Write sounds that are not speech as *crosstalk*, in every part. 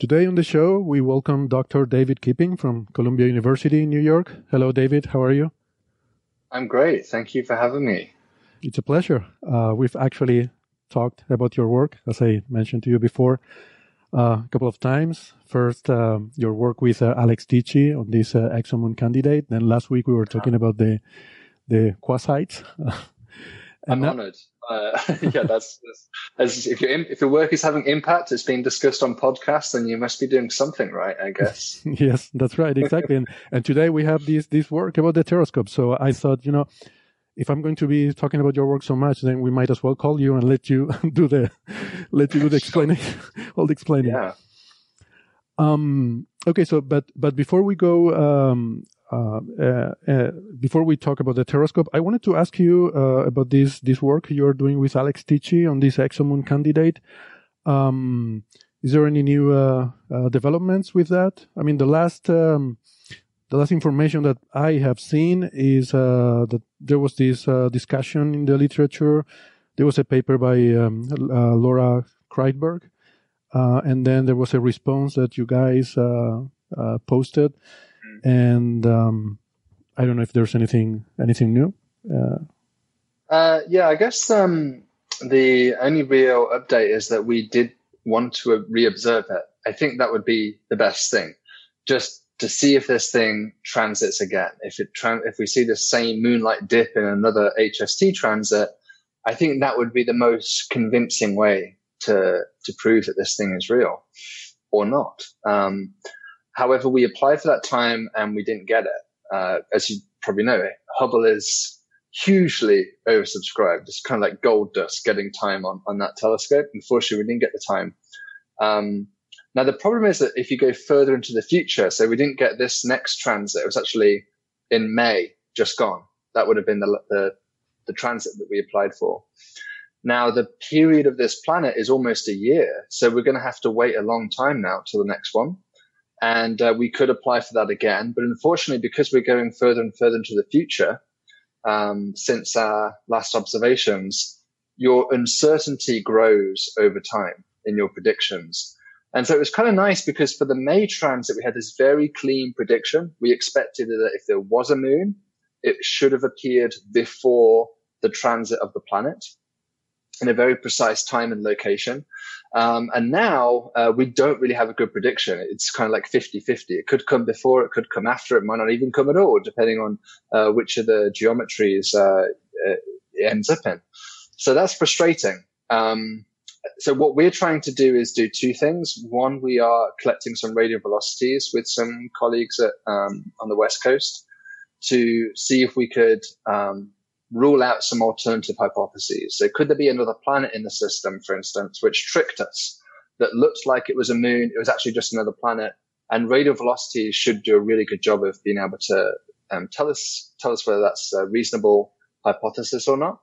Today on the show, we welcome Dr. David Kipping from Columbia University in New York. Hello, David. How are you? I'm great. Thank you for having me. It's a pleasure. Uh, we've actually talked about your work, as I mentioned to you before, uh, a couple of times. First, um, your work with uh, Alex Teachey on this uh, ExoMoon candidate. Then last week we were talking about the the quasites. *laughs* I'm now, honored. Uh, *laughs* yeah, that's, that's if your if your work is having impact, it's being discussed on podcasts, then you must be doing something right, I guess. *laughs* yes, that's right, exactly. and and today we have this this work about the Terrascope. So I thought, you know, if I'm going to be talking about your work so much, then we might as well call you and let you *laughs* do the let you do the explaining, all the explaining. Yeah. Um. Okay. So, but but before we go, um, before we talk about the Terrascope, I wanted to ask you uh, about this this work you're doing with Alex Teachey on this ExoMoon candidate. Um, is there any new uh, uh, developments with that? I mean, the last um, the last information that I have seen is uh, that there was this uh, discussion in the literature. There was a paper by um, uh, Laura Kreidberg, uh, and then there was a response that you guys uh, uh, posted. Mm-hmm. And um, I don't know if there's anything anything new. yeah, I guess um, the only real update is that we did want to reobserve it. I think that would be the best thing. Just to see if this thing transits again. If it if we see the same moon-like dip in another HST transit, I think that would be the most convincing way to to prove that this thing is real or not. Um, however, we applied for that time and we didn't get it. Uh, as you probably know, Hubble is hugely oversubscribed. It's kind of like gold dust getting time on, on that telescope. Unfortunately, we didn't get the time. Um, now, the problem is that if you go further into the future, so we didn't get this next transit, it was actually in May, just gone. That would have been the, the, the transit that we applied for. Now, the period of this planet is almost a year. So we're going to have to wait a long time now till the next one. And uh, we could apply for that again. But unfortunately, because we're going further and further into the future, um, since our last observations, your uncertainty grows over time in your predictions. And so it was kind of nice because for the May transit, we had this very clean prediction. We expected that if there was a moon, it should have appeared before the transit of the planet in a very precise time and location. Um, and now uh, we don't really have a good prediction. It's kind of like 50 50. It could come before, it could come after, it might not even come at all, depending on uh, which of the geometries uh, it ends up in. So that's frustrating. Um, so what we're trying to do is do two things. One, we are collecting some radial velocities with some colleagues at, um, on the west coast to see if we could um, rule out some alternative hypotheses. So could there be another planet in the system, for instance, which tricked us that looked like it was a moon? It was actually just another planet. And radial velocities should do a really good job of being able to um, tell us tell us whether that's a reasonable hypothesis or not.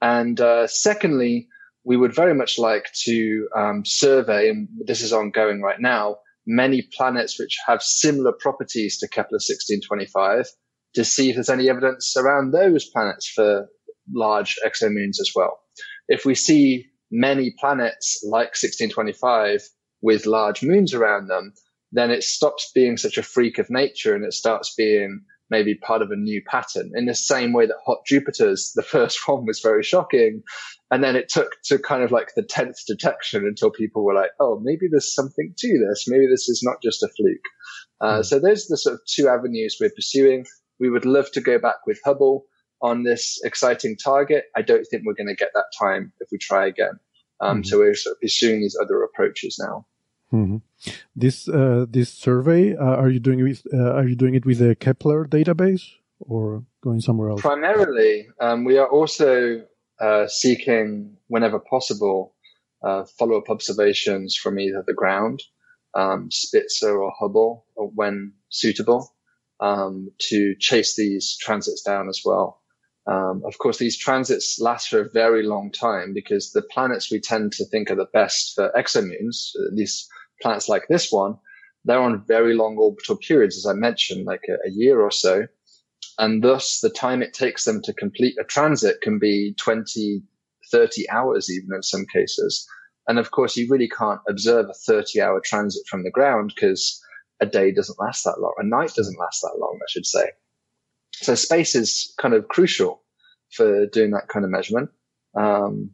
And uh, secondly, we would very much like to um, survey, and this is ongoing right now, many planets which have similar properties to Kepler 1625 to see if there's any evidence around those planets for large exomoons as well. If we see many planets like 1625 with large moons around them, then it stops being such a freak of nature and it starts being maybe part of a new pattern in the same way that hot Jupiters, the *laughs* first one was very shocking. And then it took to kind of like the 10th detection until people were like, oh, maybe there's something to this. Maybe this is not just a fluke. Uh, mm. So those are the sort of two avenues we're pursuing. We would love to go back with Hubble on this exciting target. I don't think we're going to get that time if we try again. Um, mm. So we're sort of pursuing these other approaches now. Mm-hmm. This uh, this survey, uh, are you doing it with, uh, are you doing it with the Kepler database or going somewhere else? Primarily, um, we are also uh, seeking, whenever possible, uh, follow up observations from either the ground, um, Spitzer or Hubble, or when suitable, um, to chase these transits down as well. Um, of course, these transits last for a very long time because the planets we tend to think are the best for exomoons, these planets like this one, they're on very long orbital periods, as I mentioned, like a, a year or so. And thus the time it takes them to complete a transit can be 20, 30 hours even in some cases. And of course, you really can't observe a 30 hour transit from the ground because a day doesn't last that long. A night doesn't last that long, I should say. So space is kind of crucial for doing that kind of measurement. Um,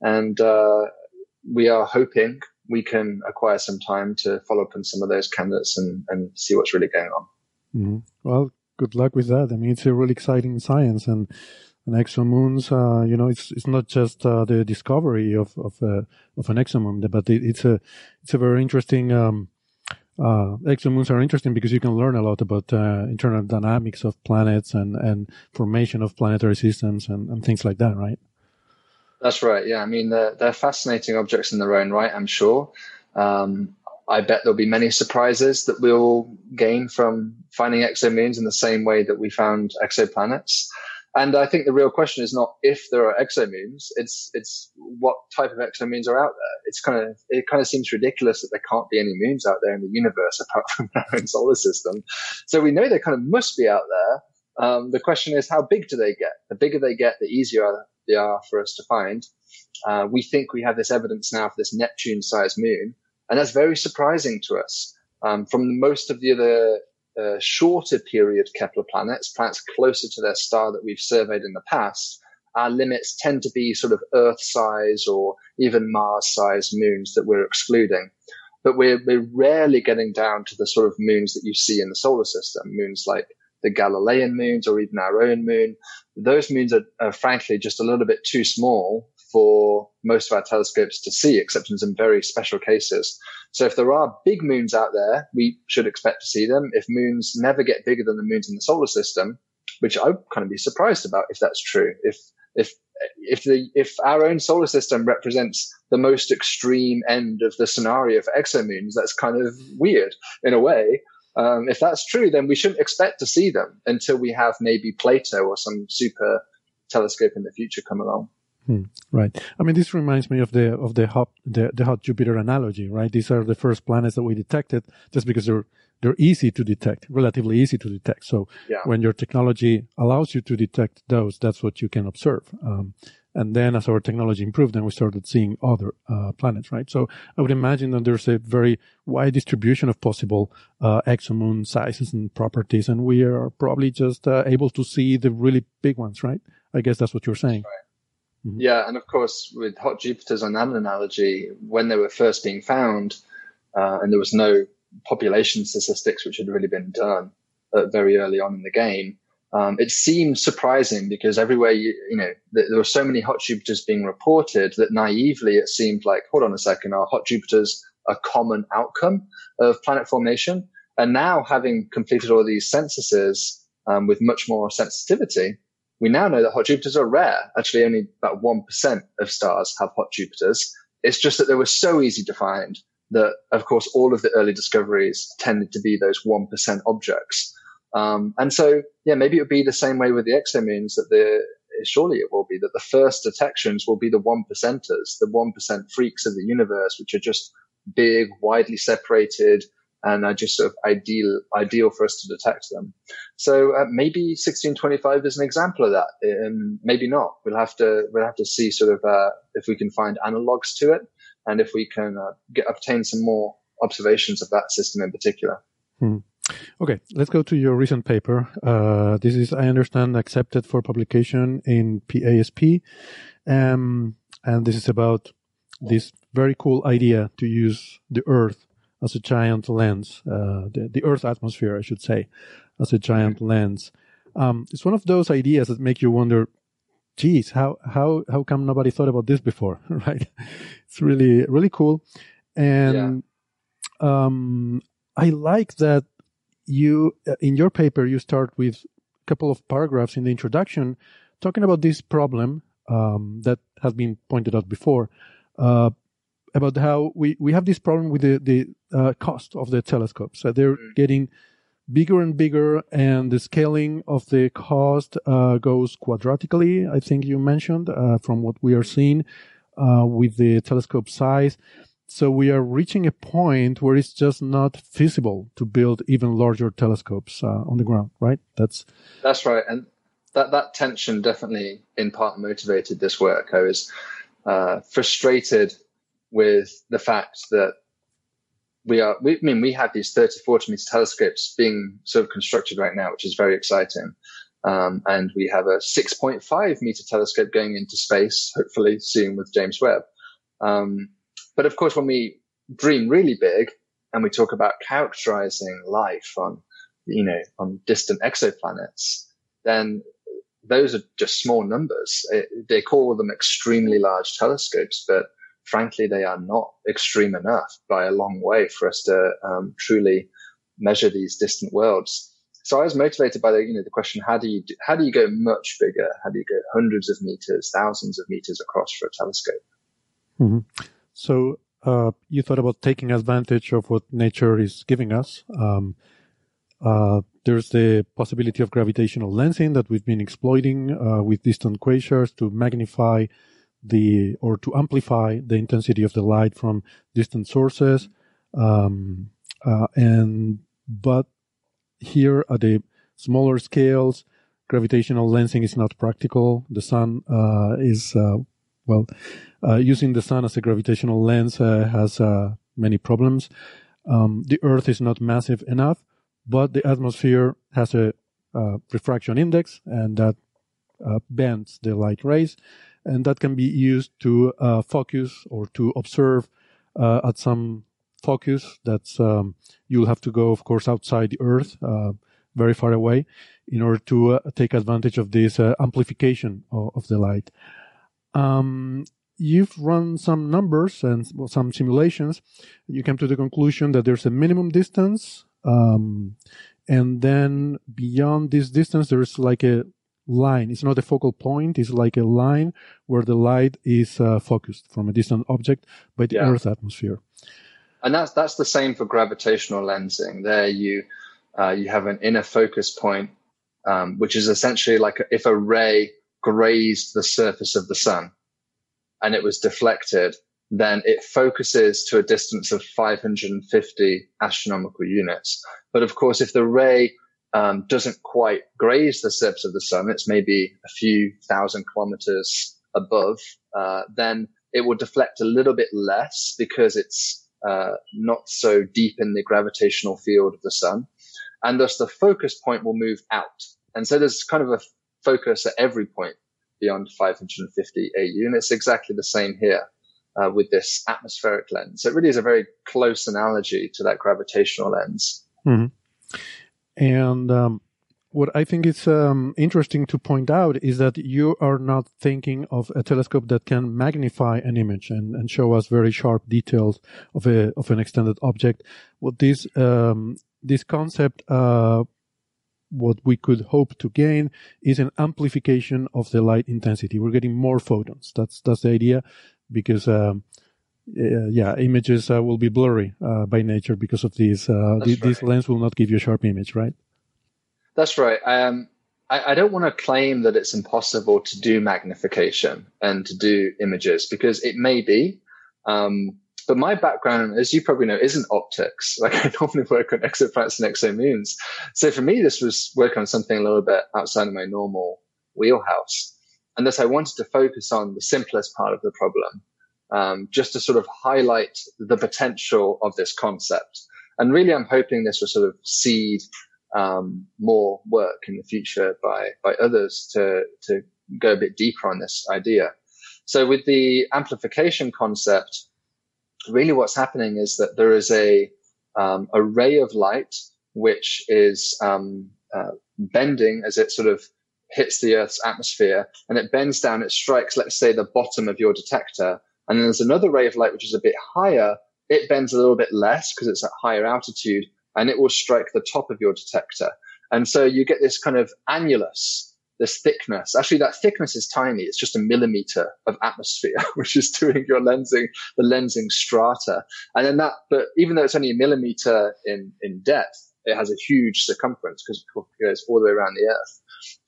and, uh, we are hoping we can acquire some time to follow up on some of those candidates and, and see what's really going on. Mm-hmm. Well, good luck with that. I mean, it's a really exciting science and, and exomoons, uh, you know, it's, it's not just, uh, the discovery of, of, uh, of an exomoon, but it, it's a, it's a very interesting, um, uh, exomoons are interesting because you can learn a lot about uh, internal dynamics of planets and, and formation of planetary systems and, and things like that, right? That's right. Yeah, I mean they're they're fascinating objects in their own right. I'm sure. Um, I bet there'll be many surprises that we'll gain from finding exomoons in the same way that we found exoplanets. And I think the real question is not if there are exomoons, it's it's what type of exomoons are out there. It's kind of it kind of seems ridiculous that there can't be any moons out there in the universe *laughs* apart from our own solar system. So we know they kind of must be out there. Um, the question is how big do they get? The bigger they get, the easier they are for us to find. Uh, we think we have this evidence now for this Neptune-sized moon, and that's very surprising to us. Um, from most of the other shorter period Kepler planets, planets closer to their star that we've surveyed in the past, our limits tend to be sort of Earth size or even Mars size moons that we're excluding. But we're, we're rarely getting down to the sort of moons that you see in the solar system, moons like the Galilean moons or even our own moon. Those moons are, are frankly just a little bit too small for most of our telescopes to see, except in some very special cases. So if there are big moons out there, we should expect to see them. If moons never get bigger than the moons in the solar system, which I would kind of be surprised about if that's true. If, if, if the, if our own solar system represents the most extreme end of the scenario for exomoons, that's kind of weird in a way. Um, if that's true, then we shouldn't expect to see them until we have maybe Plato or some super telescope in the future come along. Hmm, right. I mean, this reminds me of the of the hot the, the hot Jupiter analogy, right? These are the first planets that we detected just because they're they're easy to detect, relatively easy to detect. So yeah. when your technology allows you to detect those, that's what you can observe. Um, and then as our technology improved, then we started seeing other uh, planets, right? So I would imagine that there's a very wide distribution of possible uh, exomoon sizes and properties, and we are probably just uh, able to see the really big ones, right? I guess that's what you're saying. Right. Mm-hmm. Yeah, and of course, with hot Jupiters on that analogy, when they were first being found, uh, and there was no population statistics which had really been done uh, very early on in the game, um, it seemed surprising because everywhere you, you know th- there were so many hot Jupiters being reported that naively it seemed like, hold on a second, are hot Jupiters a common outcome of planet formation? And now, having completed all these censuses um, with much more sensitivity, we now know that hot Jupiters are rare. Actually, only about 1% of stars have hot Jupiters. It's just that they were so easy to find that, of course, all of the early discoveries tended to be those 1% objects. Um, and so, yeah, maybe it would be the same way with the exomoons that the, surely it will be that the first detections will be the one percenters, the 1% freaks of the universe, which are just big, widely separated, and are just sort of ideal ideal for us to detect them. So uh, maybe 1625 is an example of that. Um, maybe not. We'll have to we'll have to see sort of uh, if we can find analogs to it, and if we can uh, get obtain some more observations of that system in particular. Hmm. Okay, let's go to your recent paper. Uh, this is, I understand, accepted for publication in PASP, um, and this is about this very cool idea to use the Earth as a giant lens, uh, the, the Earth's atmosphere, I should say, as a giant lens. Um, it's one of those ideas that make you wonder, geez, how, how, how come nobody thought about this before, *laughs* right? It's really, really cool. And, yeah. um, I like that you, uh, in your paper, you start with a couple of paragraphs in the introduction talking about this problem um, that has been pointed out before uh, about how we, we have this problem with the, the uh, cost of the telescopes. So they're mm. getting bigger and bigger, and the scaling of the cost uh, goes quadratically, I think you mentioned, uh, from what we are seeing uh, with the telescope size. So we are reaching a point where it's just not feasible to build even larger telescopes uh, on the ground, right? That's that's right, and that that tension definitely in part motivated this work. I was uh, frustrated with the fact that we are, we, I mean, we have these 30, 40 meter telescopes being sort of constructed right now, which is very exciting. Um, and we have a 6.5 meter telescope going into space, hopefully soon with James Webb. Um, but of course, when we dream really big and we talk about characterizing life on, you know, on distant exoplanets, then those are just small numbers. It, they call them extremely large telescopes, but frankly, they are not extreme enough by a long way for us to um, truly measure these distant worlds. So I was motivated by the, you know, the question, how do you, do, how do you go much bigger? How do you go hundreds of meters, thousands of meters across for a telescope? Mm-hmm. So, uh, you thought about taking advantage of what nature is giving us. Um, uh, there's the possibility of gravitational lensing that we've been exploiting uh, with distant quasars to magnify the or to amplify the intensity of the light from distant sources. Um, uh, and but here at the smaller scales gravitational lensing is not practical. The sun uh, is uh, well uh, using the sun as a gravitational lens uh, has many problems. Um, the earth is not massive enough but the atmosphere has a refraction index and that bends the light rays and that can be used to uh, focus or to observe uh, at some focus that's um, you'll have to go of course outside the earth uh, very far away in order to uh, take advantage of this uh, amplification of, of, the light. Um, you've run some numbers and some simulations. You came to the conclusion that there's a minimum distance um, and then beyond this distance there's like a line. It's not a focal point. It's like a line where the light is uh, focused from a distant object by the yeah. Earth atmosphere. And that's that's the same for gravitational lensing. There, you uh, you have an inner focus point, um, which is essentially like if a ray grazed the surface of the sun, and it was deflected, then it focuses to a distance of 550 astronomical units. But of course, if the ray um, doesn't quite graze the surface of the sun, it's maybe a few thousand kilometers above, uh, then it will deflect a little bit less because it's uh, not so deep in the gravitational field of the sun. And thus the focus point will move out. And so there's kind of a focus at every point beyond 550 AU. And it's exactly the same here uh, with this atmospheric lens. So it really is a very close analogy to that gravitational lens. Mm-hmm. And um, what I think is um, interesting to point out is that you are not thinking of a telescope that can magnify an image and, and show us very sharp details of a of an extended object. What this um, this concept, uh, what we could hope to gain, is an amplification of the light intensity. We're getting more photons. That's that's the idea, because. Um, yeah, images uh, will be blurry uh, by nature because of these. Uh, th- right. This lens will not give you a sharp image, right? That's right. Um, I, I, don't want to claim that it's impossible to do magnification and to do images because it may be. Um, but my background, as you probably know, isn't optics. *laughs* Like I normally work on exoplanets and exomoons. So for me, this was work on something a little bit outside of my normal wheelhouse. And thus I wanted to focus on the simplest part of the problem um, just to sort of highlight the potential of this concept. And really, I'm hoping this will sort of seed um, more work in the future by by others to to go a bit deeper on this idea. So with the amplification concept, really what's happening is that there is a um, a ray of light which is um, uh, bending as it sort of hits the Earth's atmosphere, and it bends down. It strikes, let's say, the bottom of your detector, and then there's another ray of light which is a bit higher. It bends a little bit less because it's at higher altitude and it will strike the top of your detector. And so you get this kind of annulus this thickness. Actually, that thickness is tiny. It's just a millimeter of atmosphere, *laughs* which is doing your lensing, the lensing strata. And then that, but even though it's only a millimeter in, in depth, it has a huge circumference because it goes all the way around the earth.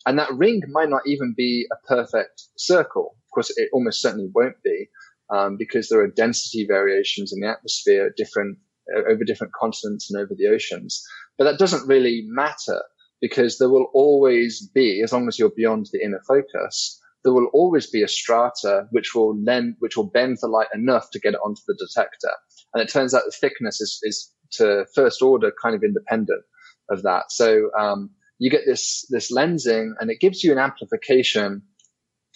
And that ring might not even be a perfect circle. Of course, it almost certainly won't be, um, because there are density variations in the atmosphere, different uh, over different continents and over the oceans. But that doesn't really matter because there will always be, as long as you're beyond the inner focus, there will always be a strata which will lend, which will bend the light enough to get it onto the detector. And it turns out the thickness is, is to first order kind of independent of that. So, um, you get this, this lensing and it gives you an amplification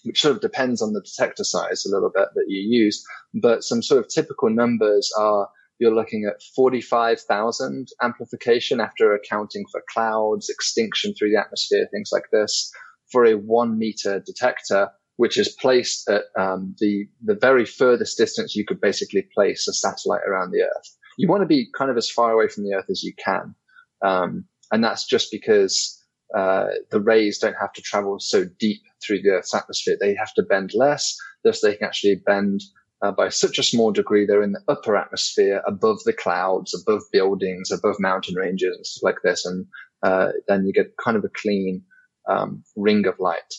which sort of depends on the detector size a little bit that you use. But some sort of typical numbers are you're looking at 45,000 amplification after accounting for clouds, extinction through the atmosphere, things like this, for a one meter detector, which is placed at um, the the very furthest distance you could basically place a satellite around the Earth. You want to be kind of as far away from the Earth as you can, um, and that's just because uh, the rays don't have to travel so deep through the Earth's atmosphere. They have to bend less, thus they can actually bend uh, by such a small degree. They're in the upper atmosphere, above the clouds, above buildings, above mountain ranges, and stuff like this. And uh, then you get kind of a clean um, ring of light.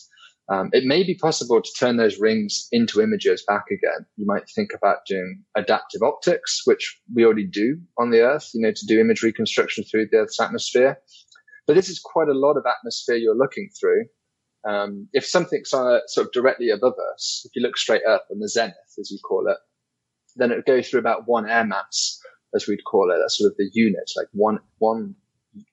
Um, it may be possible to turn those rings into images back again. You might think about doing adaptive optics, which we already do on the Earth, you know, to do image reconstruction through the Earth's atmosphere. But this is quite a lot of atmosphere you're looking through. Um, if something's uh, sort of directly above us, if you look straight up on the zenith, as you call it, then it would go through about one air mass, as we'd call it. That's sort of the unit, like one, one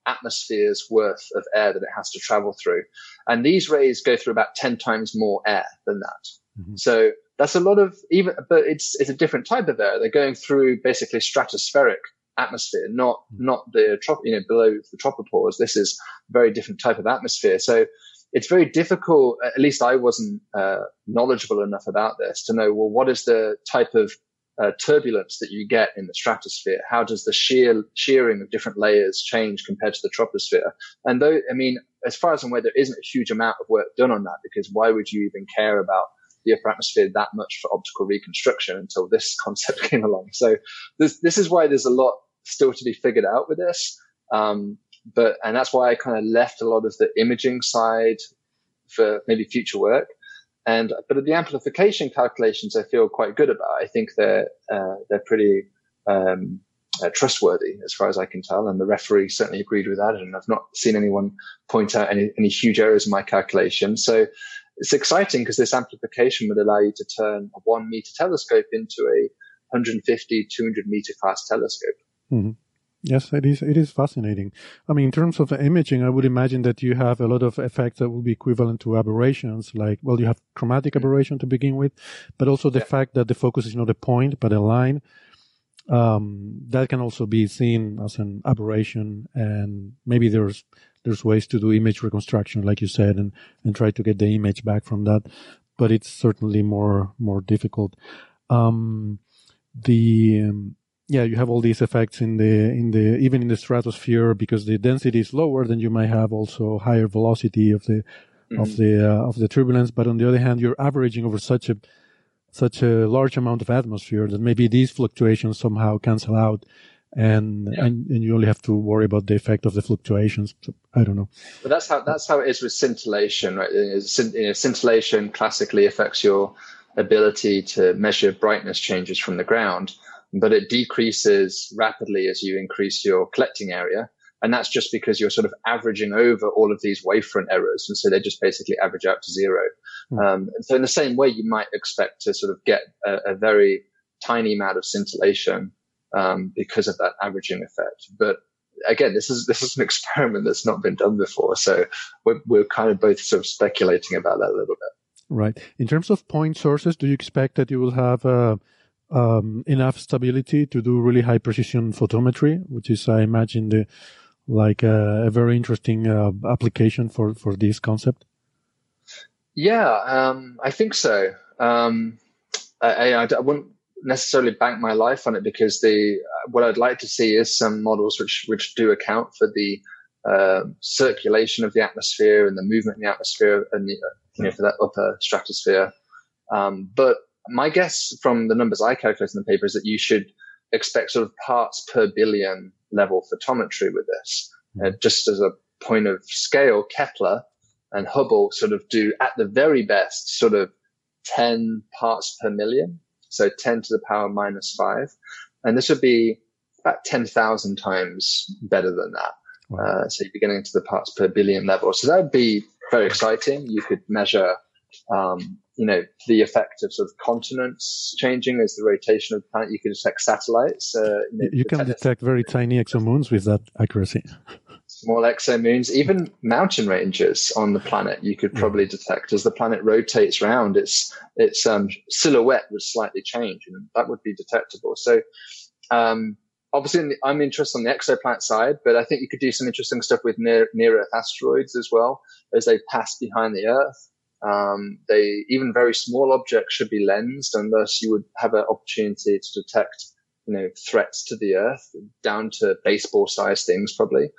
atmosphere's worth of air that it has to travel through. And these rays go through about 10 times more air than that. Mm-hmm. So that's a lot of even, but it's, it's a different type of air. They're going through basically stratospheric atmosphere, not, mm-hmm. not the, trop, you know, below the tropopause. This is a very different type of atmosphere. So it's very difficult, at least I wasn't uh, knowledgeable enough about this to know, well, what is the type of uh, turbulence that you get in the stratosphere? How does the shear, shearing of different layers change compared to the troposphere? And though, I mean, as far as I'm aware, there isn't a huge amount of work done on that because why would you even care about the upper atmosphere that much for optical reconstruction until this *laughs* concept came along? So this, this is why there's a lot still to be figured out with this. Um, but, and that's why I kind of left a lot of the imaging side for maybe future work. And, but the amplification calculations I feel quite good about. I think they're, uh, they're pretty, um, uh, trustworthy as far as I can tell. And the referee certainly agreed with that. And I've not seen anyone point out any, any huge errors in my calculation. So it's exciting because this amplification would allow you to turn a one meter telescope into a 150, 200 meter class telescope. Mm-hmm. Yes, it is. It is fascinating. I mean, in terms of imaging, I would imagine that you have a lot of effects that would be equivalent to aberrations. Like, well, you have chromatic mm-hmm. aberration to begin with, but also the yeah. fact that the focus is not a point but a line. Um, that can also be seen as an aberration, and maybe there's there's ways to do image reconstruction, like you said, and and try to get the image back from that. But it's certainly more more difficult. Um, the um, yeah, you have all these effects in the in the even in the stratosphere because the density is lower. Then you might have also higher velocity of the mm-hmm. of the uh, of the turbulence. But on the other hand, you're averaging over such a such a large amount of atmosphere that maybe these fluctuations somehow cancel out, and yeah. and, and you only have to worry about the effect of the fluctuations. So, I don't know. But that's how that's how it is with scintillation, right? You know, scintillation classically affects your ability to measure brightness changes from the ground but it decreases rapidly as you increase your collecting area. And that's just because you're sort of averaging over all of these wavefront errors. And so they just basically average out to zero. Mm. Um, so in the same way, you might expect to sort of get a, a very tiny amount of scintillation, um, because of that averaging effect. But again, this is, this is an *laughs* experiment that's not been done before. So we're, we're kind of both sort of speculating about that a little bit. Right. In terms of point sources, do you expect that you will have, uh, um, enough stability to do really high precision photometry, which is, I imagine, the like uh, a very interesting uh, application for for this concept. Yeah, um, I think so. Um, I, I, I, wouldn't necessarily bank my life on it because the what I'd like to see is some models which which do account for the uh, circulation of the atmosphere and the movement in the atmosphere and the, you know, for that upper stratosphere. Um, but my guess from the numbers I calculated in the paper is that you should expect sort of parts per billion level photometry with this. Uh, just as a point of scale, Kepler and Hubble sort of do at the very best sort of 10 parts per million. So 10 to the power minus five. And this would be about 10,000 times better than that. Wow. Uh, so you'd be getting into the parts per billion level. So that would be very exciting. You could measure, um, you know, the effect of sort of continents changing as the rotation of the planet. You could detect satellites. Uh, you, know, you can detect very tiny exomoons with that accuracy. Small exomoons, even mountain ranges on the planet, you could probably detect as the planet rotates around. Its its um, silhouette would slightly change, and that would be detectable. So, um, obviously the, I'm interested on the exoplanet side, but I think you could do some interesting stuff with near, near Earth asteroids as well as they pass behind the Earth. Um, they even very small objects should be lensed, and thus you would have an opportunity to detect, you know, threats to the Earth down to baseball-sized things, probably.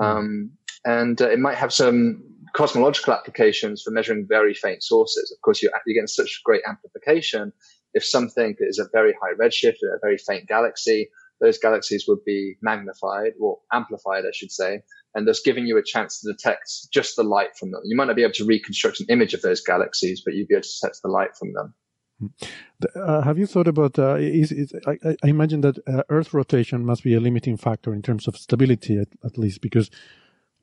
Um, and uh, it might have some cosmological applications for measuring very faint sources. Of course, you're, you're getting such great amplification. If something is a very high redshift, a very faint galaxy, those galaxies would be magnified or amplified, I should say, and thus giving you a chance to detect just the light from them. You might not be able to reconstruct an image of those galaxies, but you'd be able to detect the light from them. Uh, have you thought about? Uh, is, is, I, I, imagine that uh, Earth rotation must be a limiting factor in terms of stability, at, at least, because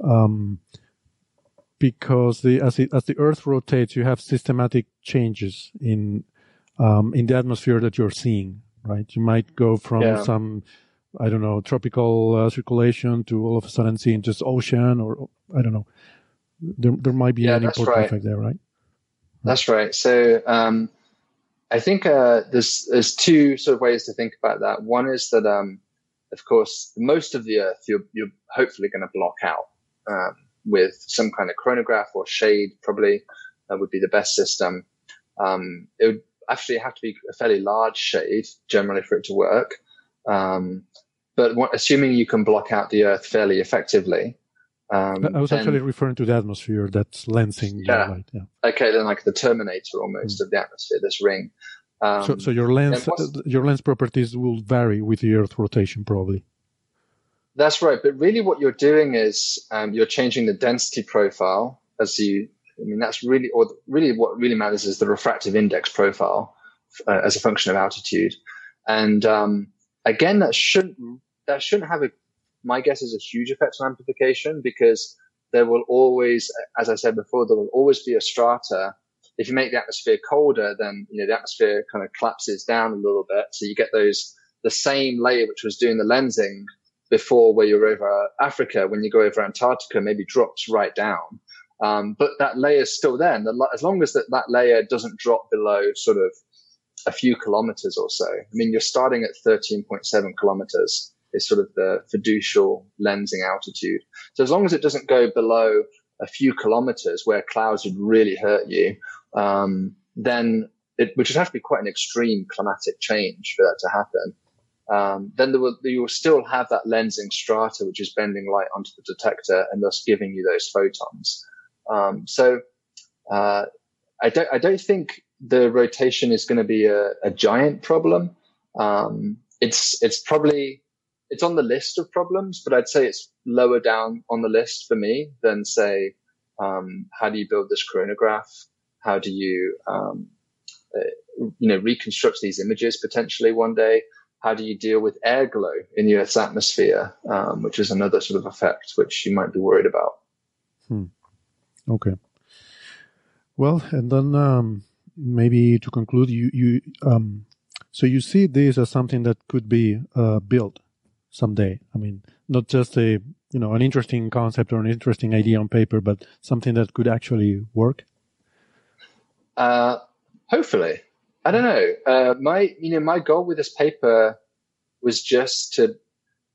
um, because the as, it, as the Earth rotates, you have systematic changes in um, in the atmosphere that you're seeing right? You might go from yeah. some, I don't know, tropical uh, circulation to all of a sudden seeing just ocean or I don't know. There, there might be yeah, an important right. effect there, right? That's right. So, um, I think uh, there's there's two sort of ways to think about that. One is that, um, of course, most of the Earth you're you're hopefully going to block out um, with some kind of coronagraph or shade. Probably that would be the best system. Um, it would actually have to be a fairly large shade generally for it to work. Um, but what, assuming you can block out the Earth fairly effectively. Um, I was then, actually referring to the atmosphere that's lensing yeah. light. Yeah. Okay, then like the Terminator almost mm. of the atmosphere, this ring. Um, so, so your lens, your lens properties will vary with the Earth rotation, probably. That's right, but really, what you're doing is um, you're changing the density profile as you I mean, that's really, or really what really matters is the refractive index profile uh, as a function of altitude. And um, again, that shouldn't that shouldn't have a. My guess is a huge effect on amplification because there will always, as I said before, there will always be a strata. If you make the atmosphere colder, then you know the atmosphere kind of collapses down a little bit, so you get those the same layer which was doing the lensing before, where you're over Africa. When you go over Antarctica, maybe drops right down. Um, but that layer is still there. And the, as long as that, that layer doesn't drop below sort of a few kilometers or so. I mean, you're starting at 13.7 kilometers is sort of the fiducial lensing altitude. So as long as it doesn't go below a few kilometers where clouds would really hurt you, um, then it, which would have to be quite an extreme climatic change for that to happen. Um, then will, you will still have that lensing strata, which is bending light onto the detector and thus giving you those photons. Um, so uh, I don't I don't think the rotation is going to be a, a giant problem. Um, it's it's probably it's on the list of problems, but I'd say it's lower down on the list for me than say um, how do you build this coronagraph? How do you um, uh, you know reconstruct these images potentially one day? How do you deal with air glow in the Earth's atmosphere, um, which is another sort of effect which you might be worried about? Hmm. Okay. Well, and then um, maybe to conclude, you you um, so you see this as something that could be uh, built someday. I mean, not just a you know an interesting concept or an interesting idea on paper, but something that could actually work. Uh, hopefully, I don't know. Uh, my you know my goal with this paper was just to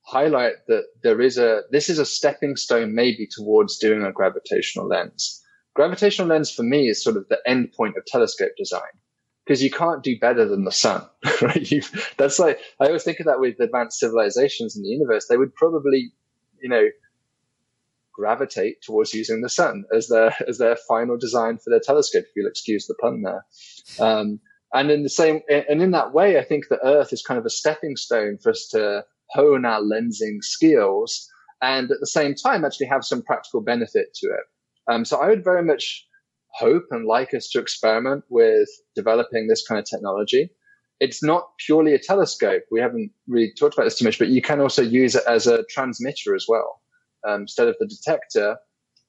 highlight that there is a this is a stepping stone maybe towards doing a gravitational lens. Gravitational lens for me is sort of the end point of telescope design because you can't do better than the sun, *laughs* right? You, that's like I always think of that with advanced civilizations in the universe. They would probably, you know, gravitate towards using the sun as their *laughs* as their final design for their telescope. If you'll excuse the pun there. Um, and in the same, and in that way, I think the Earth is kind of a stepping stone for us to hone our lensing skills, and at the same time, actually have some practical benefit to it. Um, so I would very much hope and like us to experiment with developing this kind of technology. It's not purely a telescope. We haven't really talked about this too much, but you can also use it as a transmitter as well. Um, instead of the detector,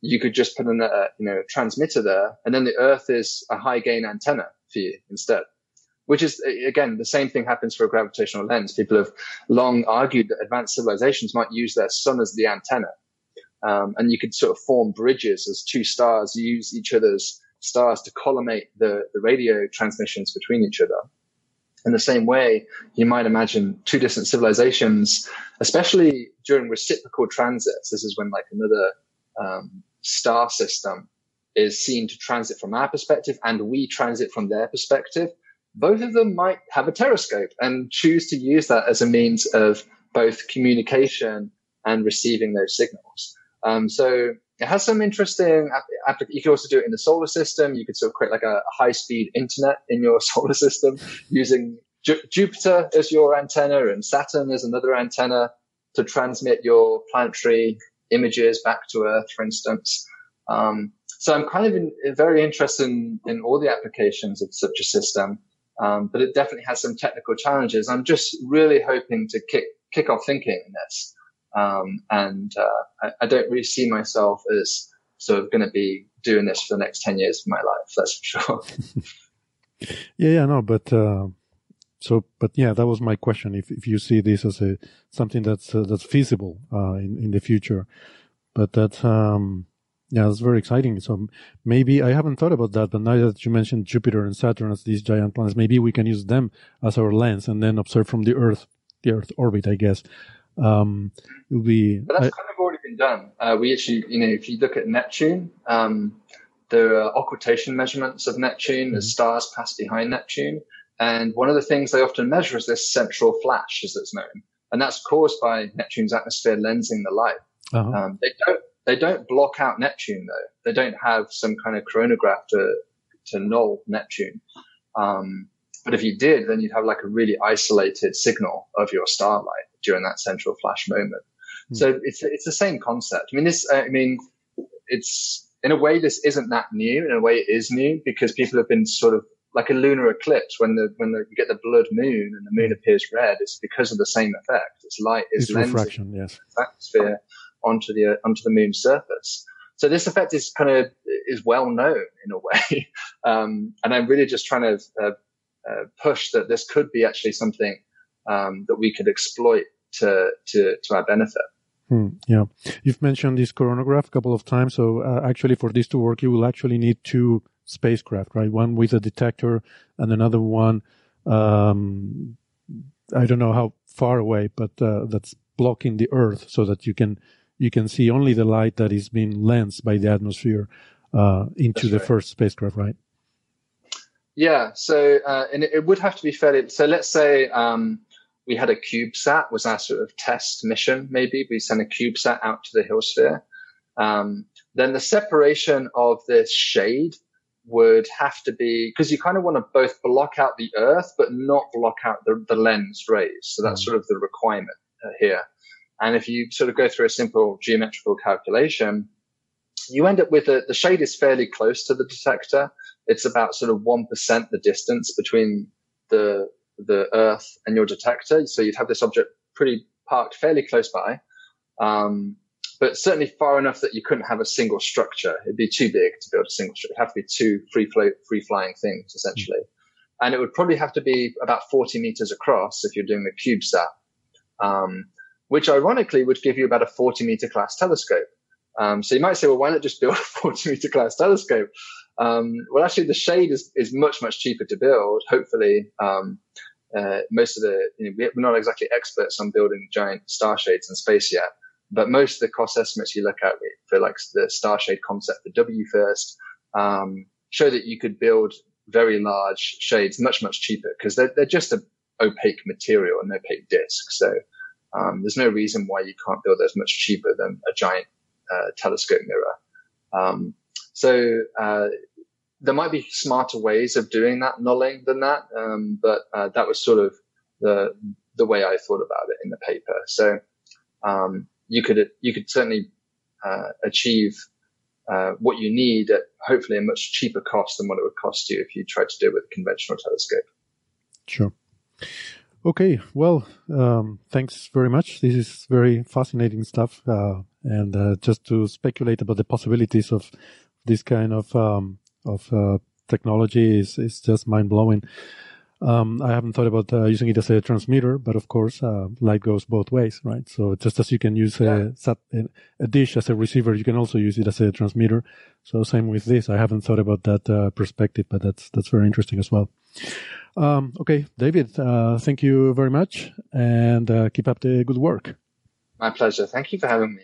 you could just put in a you know transmitter there, and then the Earth is a high gain antenna for you instead. Which is again the same thing happens for a gravitational lens. People have long argued that advanced civilizations might use their sun as the antenna, um, and you could sort of form bridges as two stars use each other's stars to collimate the, the radio transmissions between each other. In the same way, you might imagine two distant civilizations, especially during reciprocal transits. This is when like another um, star system is seen to transit from our perspective and we transit from their perspective. Both of them might have a Terrascope and choose to use that as a means of both communication and receiving those signals. Um, so it has some interesting. You could also do it in the solar system. You could sort of create like a high speed internet in your *laughs* solar system using Ju- Jupiter as your antenna and Saturn as another antenna to transmit your planetary images back to Earth, for instance. Um, so I'm kind of in, very interested in, in, all the applications of such a system, um, but it definitely has some technical challenges. I'm just really hoping to kick kick off thinking in this. Um, and uh, I, I, don't really see myself as sort of going to be doing this for the next 10 years of my life. That's for sure. *laughs* yeah, yeah, no, but, uh, so, but yeah, that was my question. If, if you see this as a, something that's, uh, that's feasible, uh, in, in the future, but that, um, yeah, it's very exciting. So maybe I haven't thought about that, but now that you mentioned Jupiter and Saturn as these giant planets, maybe we can use them as our lens and then observe from the Earth, the Earth orbit, I guess. Um, it'll be. But that's I, kind of already been done. Uh, we actually, you know, if you look at Neptune, um, there are occultation measurements of Neptune mm-hmm. as stars pass behind Neptune. And one of the things they often measure is this central flash, as it's known. And that's caused by Neptune's atmosphere lensing the light. Uh-huh. Um, they don't, they don't block out Neptune though. They don't have some kind of coronagraph to, to null Neptune. Um, but if you did, then you'd have like a really isolated signal of your starlight during that central flash moment. Mm. So it's it's the same concept. I mean, this. I mean, it's in a way this isn't that new. In a way, it is new because people have been sort of like a lunar eclipse when the when the, you get the blood moon and the moon appears red. It's because of the same effect. It's light is it's refraction, yes, atmosphere onto the onto the moon's surface. So this effect is kind of is well known in a way, *laughs* um, and I'm really just trying to uh, uh, push that this could be actually something um, that we could exploit to to to our benefit. Hmm, yeah, you've mentioned this coronagraph a couple of times. So uh, actually, for this to work, you will actually need two spacecraft, right? One with a detector and another one. Um, I don't know how far away, but uh, that's blocking the Earth so that you can you can see only the light that is being lensed by the atmosphere uh, into that's the right. first spacecraft, right? Yeah. So uh, and it, it, would have to be fairly. So let's say um, we had a CubeSat was our sort of test mission. Maybe we sent a CubeSat out to the Hill sphere. Um, then the separation of this shade would have to be because you kind of want to both block out the Earth but not block out the, the lens rays. So that's mm. sort of the requirement uh, here. And if you sort of go through a simple geometrical calculation, you end up with a, the shade is fairly close to the detector. It's about sort of 1% the distance between the the Earth and your detector. So you'd have this object pretty parked fairly close by, um, but certainly far enough that you couldn't have a single structure. It'd be too big to build a single structure. It'd have to be two free float, free flying things essentially. And it would probably have to be about 40 meters across if you're doing the CubeSat, um, which ironically would give you about a 40 meter class telescope. Um, so you might say, well, why not just build *laughs* a 40 meter class telescope? Um, well, actually, the shade is, is much, much cheaper to build. Hopefully, um, uh, most of the, you know, we're not exactly experts on building giant star shades in space yet, but most of the cost estimates you look at for like the star shade concept for WFIRST, um, show that you could build very large shades much, much cheaper because they're, they're just an opaque material, an opaque disk. So, um, there's no reason why you can't build those much cheaper than a giant uh, telescope mirror. Um, so uh, there might be smarter ways of doing that nulling than that, um, but uh, that was sort of the the way I thought about it in the paper. So um, you could you could certainly uh, achieve uh, what you need at hopefully a much cheaper cost than what it would cost you if you tried to do it with a conventional telescope. Sure. Okay, well, um, thanks very much. This is very fascinating stuff. Uh, and uh, just to speculate about the possibilities of this kind of um, of uh, technology is is just mind blowing. Um, I haven't thought about uh, using it as a transmitter, but of course, uh, light goes both ways, right? So just as you can use a, a, dish as a receiver, you can also use it as a transmitter. So same with this. I haven't thought about that uh, perspective, but that's that's very interesting as well. Um, okay, David, uh, thank you very much, and uh, keep up the good work. My pleasure. Thank you for having me.